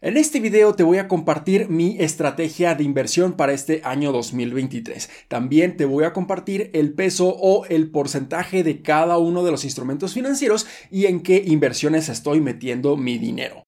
En este video te voy a compartir mi estrategia de inversión para este año 2023. También te voy a compartir el peso o el porcentaje de cada uno de los instrumentos financieros y en qué inversiones estoy metiendo mi dinero.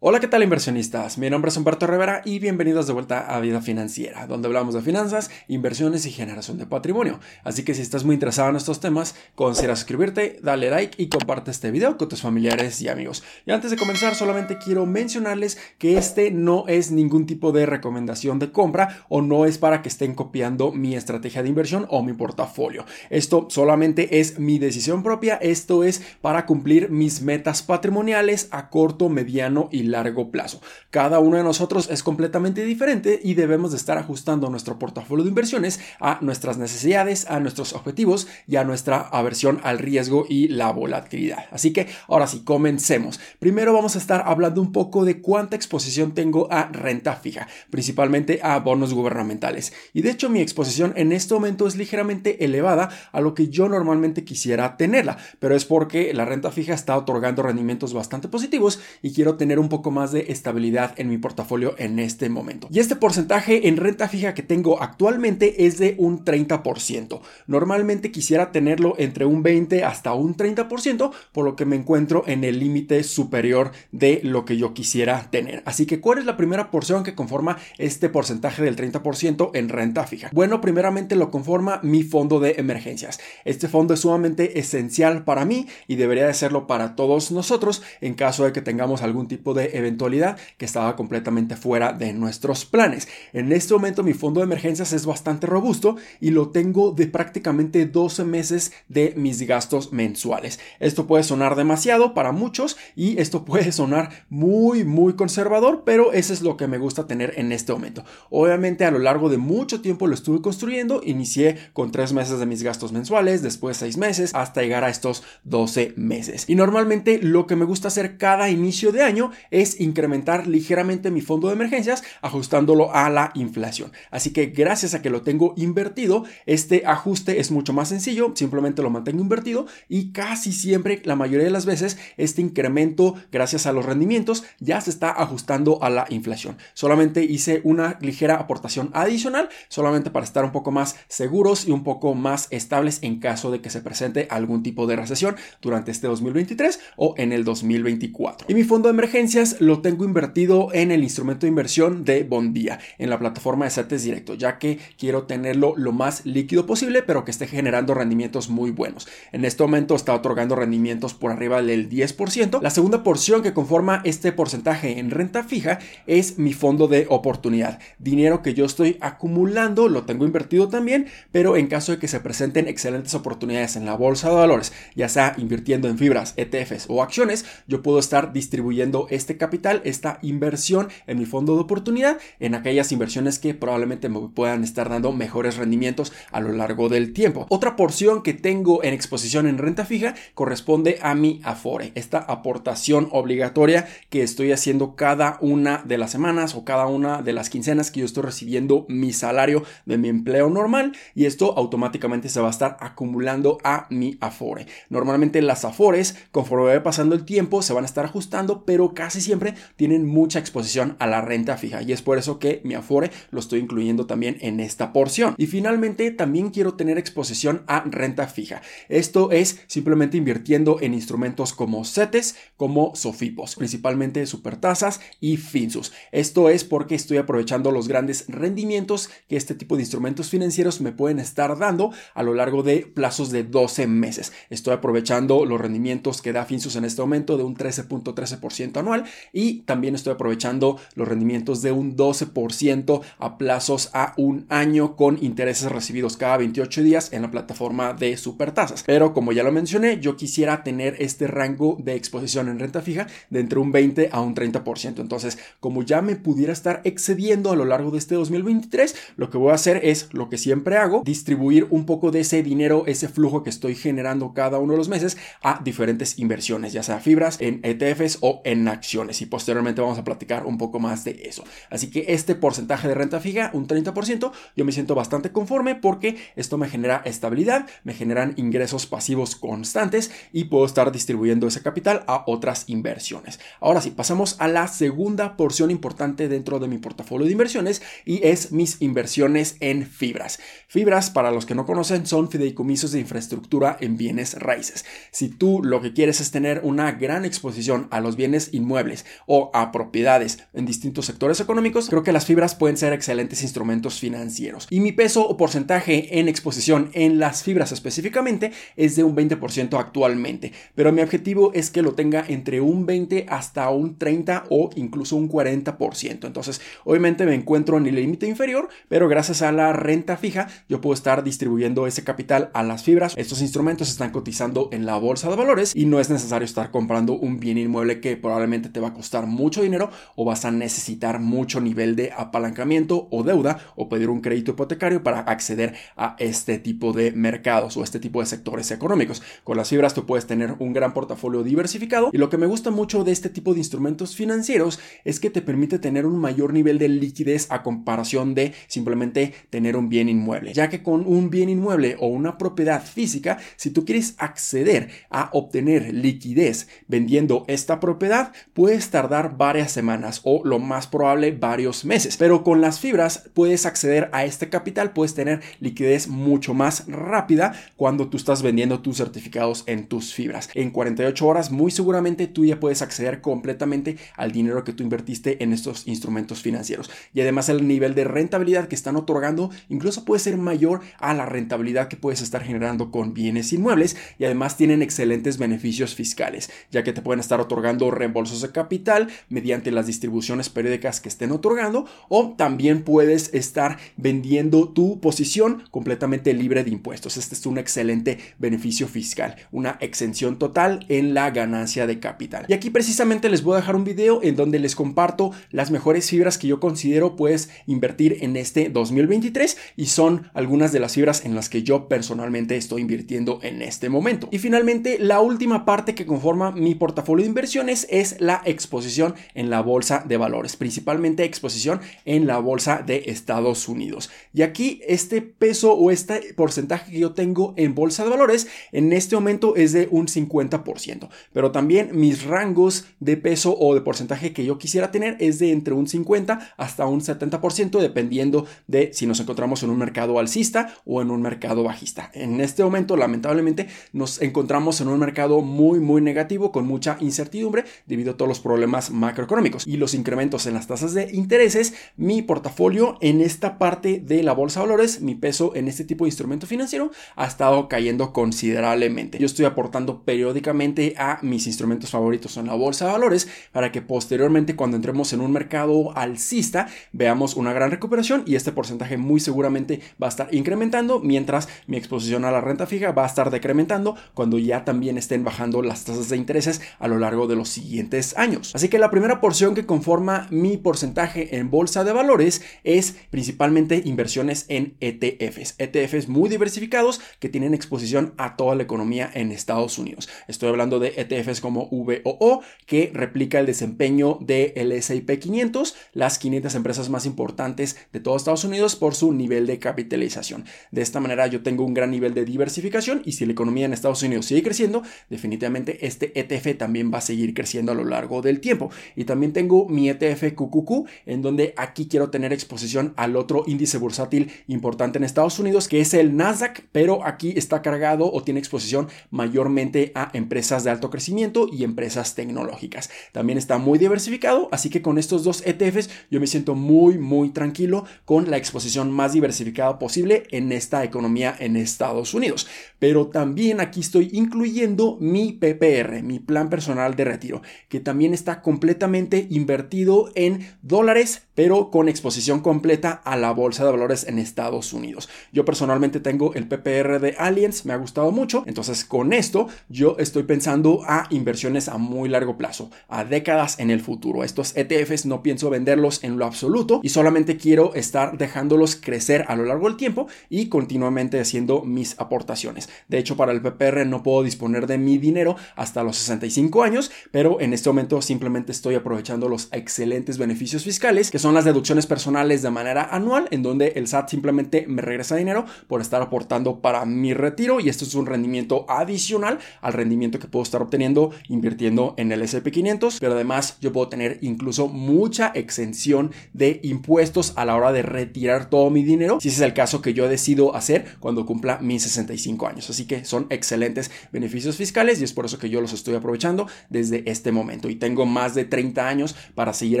Hola, ¿qué tal inversionistas? Mi nombre es Humberto Rivera y bienvenidos de vuelta a Vida Financiera, donde hablamos de finanzas, inversiones y generación de patrimonio. Así que si estás muy interesado en estos temas, considera suscribirte, dale like y comparte este video con tus familiares y amigos. Y antes de comenzar, solamente quiero mencionarles que este no es ningún tipo de recomendación de compra o no es para que estén copiando mi estrategia de inversión o mi portafolio. Esto solamente es mi decisión propia, esto es para cumplir mis metas patrimoniales a corto, mediano y largo plazo. Cada uno de nosotros es completamente diferente y debemos de estar ajustando nuestro portafolio de inversiones a nuestras necesidades, a nuestros objetivos y a nuestra aversión al riesgo y la volatilidad. Así que ahora sí, comencemos. Primero vamos a estar hablando un poco de cuánta exposición tengo a renta fija, principalmente a bonos gubernamentales. Y de hecho mi exposición en este momento es ligeramente elevada a lo que yo normalmente quisiera tenerla, pero es porque la renta fija está otorgando rendimientos bastante positivos y quiero tener un poco poco más de estabilidad en mi portafolio en este momento. Y este porcentaje en renta fija que tengo actualmente es de un 30%. Normalmente quisiera tenerlo entre un 20 hasta un 30%, por lo que me encuentro en el límite superior de lo que yo quisiera tener. Así que, ¿cuál es la primera porción que conforma este porcentaje del 30% en renta fija? Bueno, primeramente lo conforma mi fondo de emergencias. Este fondo es sumamente esencial para mí y debería de serlo para todos nosotros en caso de que tengamos algún tipo de eventualidad que estaba completamente fuera de nuestros planes. En este momento mi fondo de emergencias es bastante robusto y lo tengo de prácticamente 12 meses de mis gastos mensuales. Esto puede sonar demasiado para muchos y esto puede sonar muy muy conservador, pero eso es lo que me gusta tener en este momento. Obviamente a lo largo de mucho tiempo lo estuve construyendo, inicié con 3 meses de mis gastos mensuales, después 6 meses, hasta llegar a estos 12 meses. Y normalmente lo que me gusta hacer cada inicio de año es incrementar ligeramente mi fondo de emergencias ajustándolo a la inflación. Así que gracias a que lo tengo invertido, este ajuste es mucho más sencillo, simplemente lo mantengo invertido y casi siempre, la mayoría de las veces, este incremento gracias a los rendimientos ya se está ajustando a la inflación. Solamente hice una ligera aportación adicional, solamente para estar un poco más seguros y un poco más estables en caso de que se presente algún tipo de recesión durante este 2023 o en el 2024. Y mi fondo de emergencias lo tengo invertido en el instrumento de inversión de Bondía, en la plataforma de CETES Directo, ya que quiero tenerlo lo más líquido posible, pero que esté generando rendimientos muy buenos. En este momento está otorgando rendimientos por arriba del 10%. La segunda porción que conforma este porcentaje en renta fija es mi fondo de oportunidad. Dinero que yo estoy acumulando, lo tengo invertido también, pero en caso de que se presenten excelentes oportunidades en la bolsa de valores, ya sea invirtiendo en fibras, ETFs o acciones, yo puedo estar distribuyendo este capital, esta inversión en mi fondo de oportunidad, en aquellas inversiones que probablemente me puedan estar dando mejores rendimientos a lo largo del tiempo. Otra porción que tengo en exposición en renta fija corresponde a mi Afore, esta aportación obligatoria que estoy haciendo cada una de las semanas o cada una de las quincenas que yo estoy recibiendo mi salario de mi empleo normal y esto automáticamente se va a estar acumulando a mi Afore. Normalmente las Afores, conforme va pasando el tiempo, se van a estar ajustando, pero casi siempre tienen mucha exposición a la renta fija y es por eso que mi Afore lo estoy incluyendo también en esta porción. Y finalmente también quiero tener exposición a renta fija. Esto es simplemente invirtiendo en instrumentos como CETES, como SOFIPOS, principalmente supertasas y FINSUS. Esto es porque estoy aprovechando los grandes rendimientos que este tipo de instrumentos financieros me pueden estar dando a lo largo de plazos de 12 meses. Estoy aprovechando los rendimientos que da FINSUS en este momento de un 13.13% anual y también estoy aprovechando los rendimientos de un 12% a plazos a un año con intereses recibidos cada 28 días en la plataforma de supertasas. Pero como ya lo mencioné, yo quisiera tener este rango de exposición en renta fija de entre un 20 a un 30%. Entonces, como ya me pudiera estar excediendo a lo largo de este 2023, lo que voy a hacer es lo que siempre hago, distribuir un poco de ese dinero, ese flujo que estoy generando cada uno de los meses a diferentes inversiones, ya sea fibras, en ETFs o en acciones y posteriormente vamos a platicar un poco más de eso. Así que este porcentaje de renta fija, un 30%, yo me siento bastante conforme porque esto me genera estabilidad, me generan ingresos pasivos constantes y puedo estar distribuyendo ese capital a otras inversiones. Ahora sí, pasamos a la segunda porción importante dentro de mi portafolio de inversiones y es mis inversiones en fibras. Fibras, para los que no conocen, son fideicomisos de infraestructura en bienes raíces. Si tú lo que quieres es tener una gran exposición a los bienes inmuebles o a propiedades en distintos sectores económicos, creo que las fibras pueden ser excelentes instrumentos financieros. Y mi peso o porcentaje en exposición en las fibras específicamente es de un 20% actualmente, pero mi objetivo es que lo tenga entre un 20 hasta un 30 o incluso un 40%. Entonces, obviamente me encuentro en el límite inferior, pero gracias a la renta fija yo puedo estar distribuyendo ese capital a las fibras. Estos instrumentos están cotizando en la bolsa de valores y no es necesario estar comprando un bien inmueble que probablemente te va a costar mucho dinero o vas a necesitar mucho nivel de apalancamiento o deuda o pedir un crédito hipotecario para acceder a este tipo de mercados o este tipo de sectores económicos. Con las fibras tú puedes tener un gran portafolio diversificado y lo que me gusta mucho de este tipo de instrumentos financieros es que te permite tener un mayor nivel de liquidez a comparación de simplemente tener un bien inmueble, ya que con un bien inmueble o una propiedad física, si tú quieres acceder a obtener liquidez vendiendo esta propiedad, puedes tardar varias semanas o lo más probable varios meses, pero con las fibras puedes acceder a este capital, puedes tener liquidez mucho más rápida cuando tú estás vendiendo tus certificados en tus fibras. En 48 horas muy seguramente tú ya puedes acceder completamente al dinero que tú invertiste en estos instrumentos financieros. Y además el nivel de rentabilidad que están otorgando incluso puede ser mayor a la rentabilidad que puedes estar generando con bienes inmuebles y además tienen excelentes beneficios fiscales, ya que te pueden estar otorgando reembolsos de capital mediante las distribuciones periódicas que estén otorgando o también puedes estar vendiendo tu posición completamente libre de impuestos. Este es un excelente beneficio fiscal, una exención total en la ganancia de capital. Y aquí precisamente les voy a dejar un video en donde les comparto las mejores fibras que yo considero puedes invertir en este 2023 y son algunas de las fibras en las que yo personalmente estoy invirtiendo en este momento. Y finalmente, la última parte que conforma mi portafolio de inversiones es la exposición en la bolsa de valores, principalmente exposición en la bolsa de Estados Unidos. Y aquí este peso o este porcentaje que yo tengo en bolsa de valores en este momento es de un 50%, pero también mis rangos de peso o de porcentaje que yo quisiera tener es de entre un 50 hasta un 70% dependiendo de si nos encontramos en un mercado alcista o en un mercado bajista. En este momento lamentablemente nos encontramos en un mercado muy muy negativo con mucha incertidumbre debido a todos los problemas macroeconómicos y los incrementos en las tasas de intereses, mi portafolio en esta parte de la bolsa de valores, mi peso en este tipo de instrumento financiero ha estado cayendo considerablemente. Yo estoy aportando periódicamente a mis instrumentos favoritos en la bolsa de valores para que posteriormente cuando entremos en un mercado alcista veamos una gran recuperación y este porcentaje muy seguramente va a estar incrementando mientras mi exposición a la renta fija va a estar decrementando cuando ya también estén bajando las tasas de intereses a lo largo de los siguientes años. Así que la primera porción que conforma mi porcentaje en bolsa de valores es principalmente inversiones en ETFs. ETFs muy diversificados que tienen exposición a toda la economía en Estados Unidos. Estoy hablando de ETFs como VOO que replica el desempeño del S&P 500, las 500 empresas más importantes de todo Estados Unidos por su nivel de capitalización. De esta manera yo tengo un gran nivel de diversificación y si la economía en Estados Unidos sigue creciendo, definitivamente este ETF también va a seguir creciendo a lo largo del tiempo. Y también tengo mi ETF QQQ, en donde aquí quiero tener exposición al otro índice bursátil importante en Estados Unidos, que es el Nasdaq, pero aquí está cargado o tiene exposición mayormente a empresas de alto crecimiento y empresas tecnológicas. También está muy diversificado, así que con estos dos ETFs yo me siento muy, muy tranquilo con la exposición más diversificada posible en esta economía en Estados Unidos. Pero también aquí estoy incluyendo mi PPR, mi plan personal de retiro, que también está completamente invertido en dólares, pero con exposición completa a la bolsa de valores en Estados Unidos. Yo personalmente tengo el PPR de Allianz, me ha gustado mucho, entonces con esto yo estoy pensando a inversiones a muy largo plazo, a décadas en el futuro. Estos ETFs no pienso venderlos en lo absoluto y solamente quiero estar dejándolos crecer a lo largo del tiempo y continuamente haciendo mis aportaciones. De hecho, para el PPR no puedo disponer de mi dinero hasta los 65 años, pero en este momento simplemente estoy aprovechando los excelentes beneficios fiscales, que son las deducciones personales de manera anual, en donde el SAT simplemente me regresa dinero por estar aportando para mi retiro y esto es un rendimiento adicional al rendimiento que puedo estar obteniendo invirtiendo en el SP500, pero además yo puedo tener incluso mucha exención de impuestos a la hora de retirar todo mi dinero, si ese es el caso que yo decido hacer cuando cumpla mis 65 años. Así que son excelentes beneficios fiscales y es por eso que yo los estoy aprovechando desde este momento y tengo más de 30 años para seguir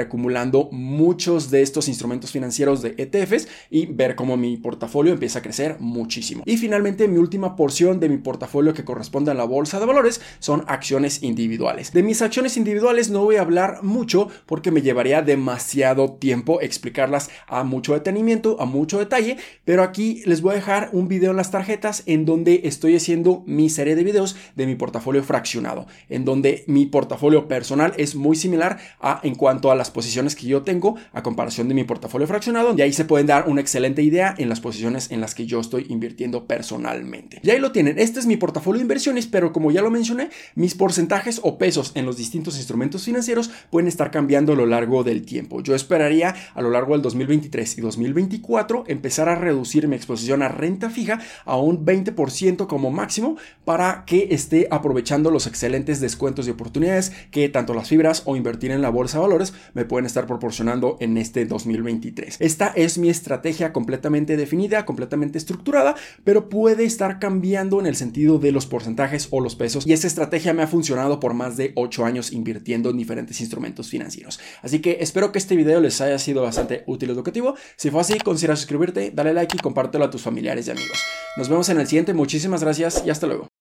acumulando muchos de estos instrumentos financieros de ETFs y ver cómo mi portafolio empieza a crecer muchísimo. Y finalmente mi última porción de mi portafolio que corresponde a la bolsa de valores son acciones individuales. De mis acciones individuales no voy a hablar mucho porque me llevaría demasiado tiempo explicarlas a mucho detenimiento, a mucho detalle, pero aquí les voy a dejar un video en las tarjetas en donde estoy haciendo mi serie de videos de mi portafolio fraccionado, en donde mi portafolio personal es muy similar a en cuanto a las posiciones que yo tengo a comparación de mi portafolio fraccionado, y ahí se pueden dar una excelente idea en las posiciones en las que yo estoy invirtiendo personalmente. Y ahí lo tienen, este es mi portafolio de inversiones, pero como ya lo mencioné, mis porcentajes o pesos en los distintos instrumentos financieros pueden estar cambiando a lo largo del tiempo. Yo esperaría a lo largo del 2023 y 2024 empezar a reducir mi exposición a renta fija a un 20% como máximo para que esté aprovechando los excelentes descuentos y oportunidades que tanto las fibras o invertir en la bolsa de valores me pueden estar proporcionando en este 2023. Esta es mi estrategia completamente definida, completamente estructurada, pero puede estar cambiando en el sentido de los porcentajes o los pesos y esta estrategia me ha funcionado por más de 8 años invirtiendo en diferentes instrumentos financieros. Así que espero que este video les haya sido bastante útil y educativo. Si fue así, considera suscribirte, dale like y compártelo a tus familiares y amigos. Nos vemos en el siguiente, muchísimas gracias y hasta luego.